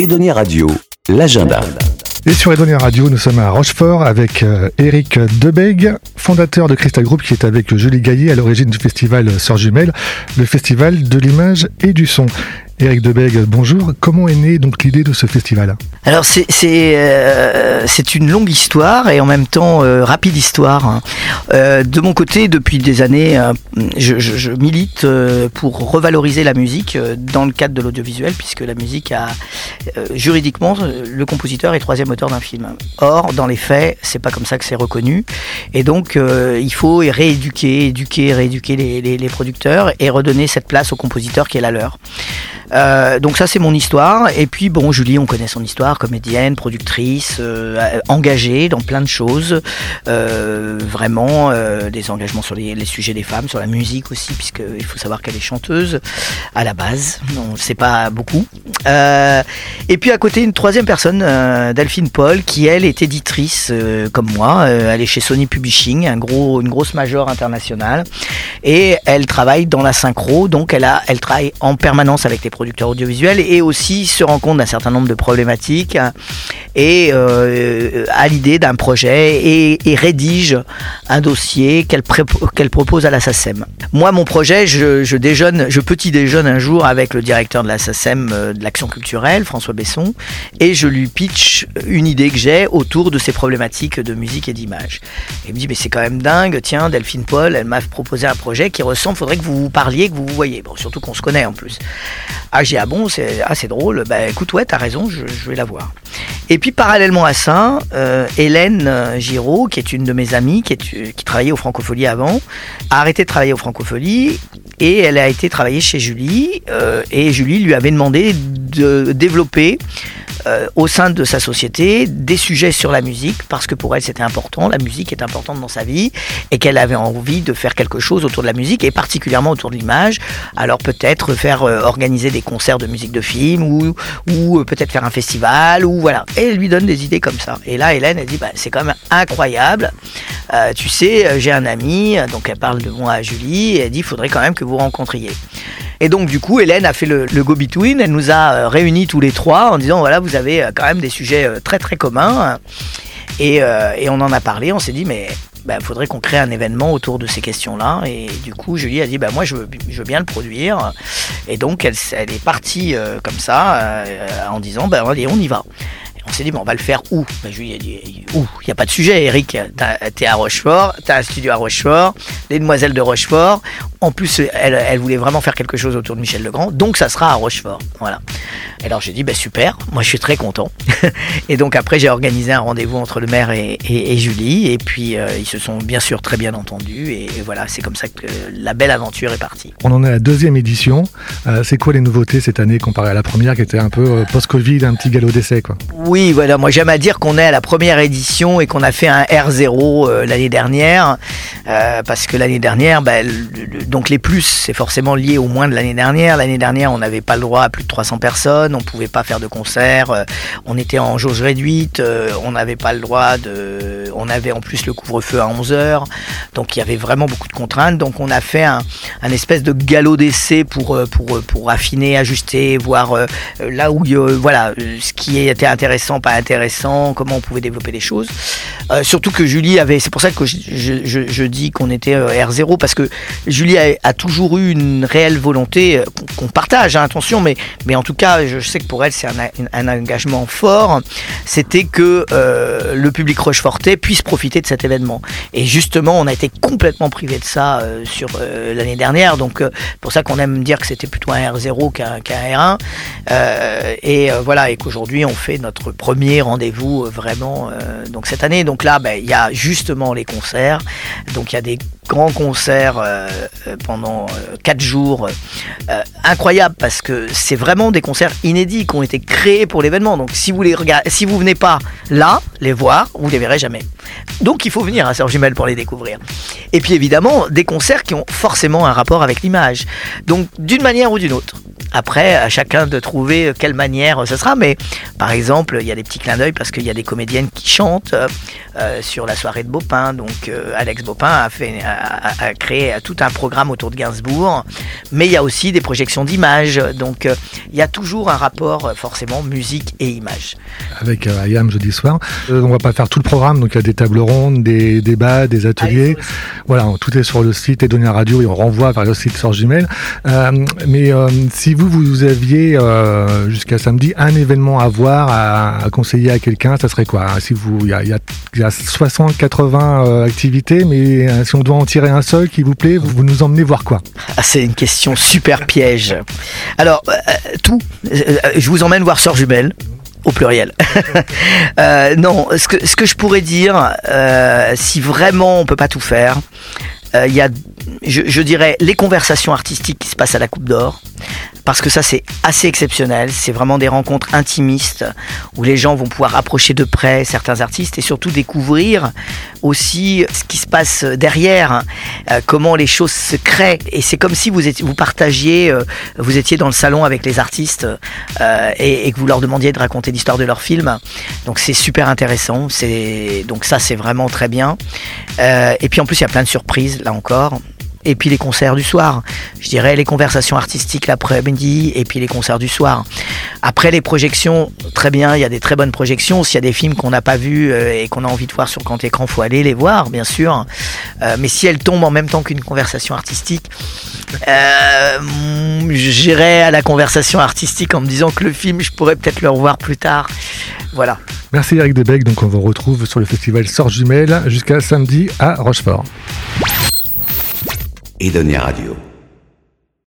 Edonia Radio, l'agenda. Et sur Edonia Radio, nous sommes à Rochefort avec Eric Debeg, fondateur de Crystal Group, qui est avec Julie Gaillet à l'origine du festival Sœurs Jumelles, le festival de l'image et du son. Eric Debeg, bonjour. Comment est née donc l'idée de ce festival? Alors euh, c'est une longue histoire et en même temps euh, rapide histoire. Euh, de mon côté, depuis des années, je, milite pour revaloriser la musique dans le cadre de l'audiovisuel, puisque la musique a juridiquement le compositeur est troisième auteur d'un film. Or, dans les faits, c'est pas comme ça que c'est reconnu, et donc il faut rééduquer, éduquer, rééduquer les, producteurs et redonner cette place aux compositeurs qui est la leur. Euh, donc ça c'est mon histoire. Et puis bon, Julie, on connaît son histoire, comédienne, productrice, euh, engagée dans plein de choses. Euh, vraiment euh, des engagements sur les, les, sujets des femmes, sur la musique aussi, puisqu'il faut savoir qu'elle est chanteuse à la base. On ne sait pas beaucoup. Euh, et puis à côté une troisième personne, Delphine Paul, qui elle est éditrice comme moi. elle est chez Sony Publishing, un gros, une grosse major internationale, et elle travaille dans la synchro. Donc elle a, elle travaille en permanence avec les producteurs audiovisuels et aussi se rend compte d'un certain nombre de problématiques et euh, à l'idée d'un projet et, rédige un dossier qu'elle qu propose à la SACEM. Moi, mon projet, je, je, déjeune, je petit déjeune un jour avec le directeur de la SACEM euh, de l'action culturelle, François Besson, et je lui pitch une idée que j'ai autour de ces problématiques de musique et d'image. Il me dit, mais c'est quand même dingue, tiens, Delphine Paul, elle m'a proposé un projet qui ressemble, faudrait que vous vous parliez, que vous vous voyez. Bon, surtout qu'on se connaît en plus. Ah, j'ai ah bon, c'est ah, drôle. Bah écoute, ouais, t'as raison, je, vais la voir. Et puis parallèlement à ça, euh, Hélène Giraud, qui est une de mes amies, qui, est, qui travaillait au Francophonie avant, a arrêté de travailler au Francophonie et elle a été travailler chez Julie. Euh, et Julie lui avait demandé de développer euh, au sein de sa société des sujets sur la musique parce que pour elle c'était important, la musique est importante dans sa vie et qu'elle avait envie de faire quelque chose autour de la musique et particulièrement autour de l'image. Alors peut-être faire euh, organiser des concerts de musique de film ou, ou euh, peut-être faire un festival ou voilà. Et elle lui donne des idées comme ça. Et là Hélène elle dit bah, c'est quand même incroyable. Tu sais j'ai un ami donc elle parle de moi à Julie et elle dit il faudrait quand même que vous rencontriez. Et donc du coup, Hélène a fait le, go-between, elle nous a euh, réunis tous les trois en disant voilà, vous avez euh, quand même des sujets euh, très très communs. Et, on en a parlé, on s'est dit mais il bah, faudrait qu'on crée un événement autour de ces questions-là. Et du coup, Julie a dit, bah, moi, je veux, bien le produire. Et donc, elle, est partie comme ça, en disant, bah, allez, on y va. On s'est dit, bon, on va le faire où bah, Julie a dit, où Il n'y a pas de sujet, Eric. T'es à Rochefort, t'as un studio à Rochefort, les demoiselles de Rochefort. En plus, elle, elle, voulait vraiment faire quelque chose autour de Michel Legrand, donc ça sera à Rochefort. Voilà. Et alors j'ai dit, bah, super, moi je suis très content. et donc après, j'ai organisé un rendez-vous entre le maire et, et, et Julie, et puis euh, ils se sont bien sûr très bien entendus, et, et voilà, c'est comme ça que la belle aventure est partie. On en est à la deuxième édition. Euh, c'est quoi les nouveautés cette année comparé à la première qui était un peu euh, post-Covid, un petit galop d'essai quoi? Oui, voilà, moi j'aime à dire qu'on est à la première édition et qu'on a fait un R0 euh, l'année dernière, parce que l'année dernière, bah, donc les plus, c'est forcément lié au moins de l'année dernière. L'année dernière, on n'avait pas le droit à plus de 300 personnes, on pouvait pas faire de concert, euh, on était en jauge réduite, euh, on n'avait pas le droit de... On avait en plus le couvre-feu à 11h, donc il y avait vraiment beaucoup de contraintes. Donc on a fait un, espèce de galop d'essai pour, euh, pour, pour affiner, ajuster, voir là où, voilà, ce qui était intéressant, pas intéressant, comment on pouvait développer les choses. Euh, surtout que Julie avait, c'est pour ça que je, dis qu'on était R0, parce que Julie a, toujours eu une réelle volonté qu'on partage, hein, attention, mais, mais en tout cas, je sais que pour elle, c'est un, un, engagement fort, c'était que euh, le public rochefortais puisse profiter de cet événement. Et justement, on a été complètement privé de ça euh, sur euh, l'année dernière, donc pour ça qu'on aime dire que c'était plutôt un R0 qu'un qu R1. et voilà, et qu'aujourd'hui, on fait notre premier rendez-vous vraiment donc cette année. Donc là, ben, il y a justement les concerts, donc il y a des grands concerts euh, pendant euh, 4 jours euh, incroyable parce que c'est vraiment des concerts inédits qui ont été créés pour l'événement donc si vous les regardez si vous venez pas là les voir vous les verrez jamais donc il faut venir à Sœur Jumelle pour les découvrir et puis évidemment des concerts qui ont forcément un rapport avec l'image donc d'une manière ou d'une autre après à chacun de trouver quelle manière ce sera mais par exemple il y a des petits clins d'œil parce qu'il y a des comédiennes qui chantent euh, sur la soirée de Bopin. Donc euh, Alex Bopin a, fait, a, créé tout un programme autour de Gainsbourg. Mais il y a aussi des projections d'images. Donc il y a toujours un rapport forcément musique et image. Avec Ayam jeudi soir. on va pas faire tout le programme. Donc il y a des tables rondes, des débats, des ateliers. Voilà, tout est sur le site Edonia Radio et on renvoie vers le site sur Gmail. mais si vous, vous aviez jusqu'à samedi un événement à voir, à, conseiller à quelqu'un, ça serait quoi? Si vous, il y a, y a 60, 80 euh, activités, mais euh, si on doit en tirer un seul qui vous plaît, vous, nous emmenez voir quoi? Ah, C'est une question super piège. Alors euh, tout, je vous emmène voir Sœur Jumelle au pluriel. non, ce que, ce que je pourrais dire, si vraiment on peut pas tout faire, il y a, je, je, dirais, les conversations artistiques qui se passent à la Coupe d'Or parce que ça c'est assez exceptionnel. C'est vraiment des rencontres intimistes où les gens vont pouvoir approcher de près certains artistes et surtout découvrir aussi ce qui se passe derrière, euh, comment les choses se créent. Et c'est comme si vous, étiez, vous partagiez, euh, vous étiez dans le salon avec les artistes euh, et, que vous leur demandiez de raconter l'histoire de leur film. Donc c'est super intéressant. Donc ça c'est vraiment très bien. et puis en plus il y a plein de surprises là encore et puis les concerts du soir. Je dirais les conversations artistiques l'après-midi et puis les concerts du soir. Après les projections, très bien, il y a des très bonnes projections. S'il y a des films qu'on n'a pas vus euh, et qu'on a envie de voir sur grand écran, faut aller les voir, bien sûr. Euh, mais si elles tombent en même temps qu'une conversation artistique, euh, j'irai à la conversation artistique en me disant que le film, je pourrais peut-être le revoir plus tard. Voilà. Merci Eric Debec. Donc on vous retrouve sur le festival Sort Jumelle jusqu'à samedi à Rochefort. Edonia Radio.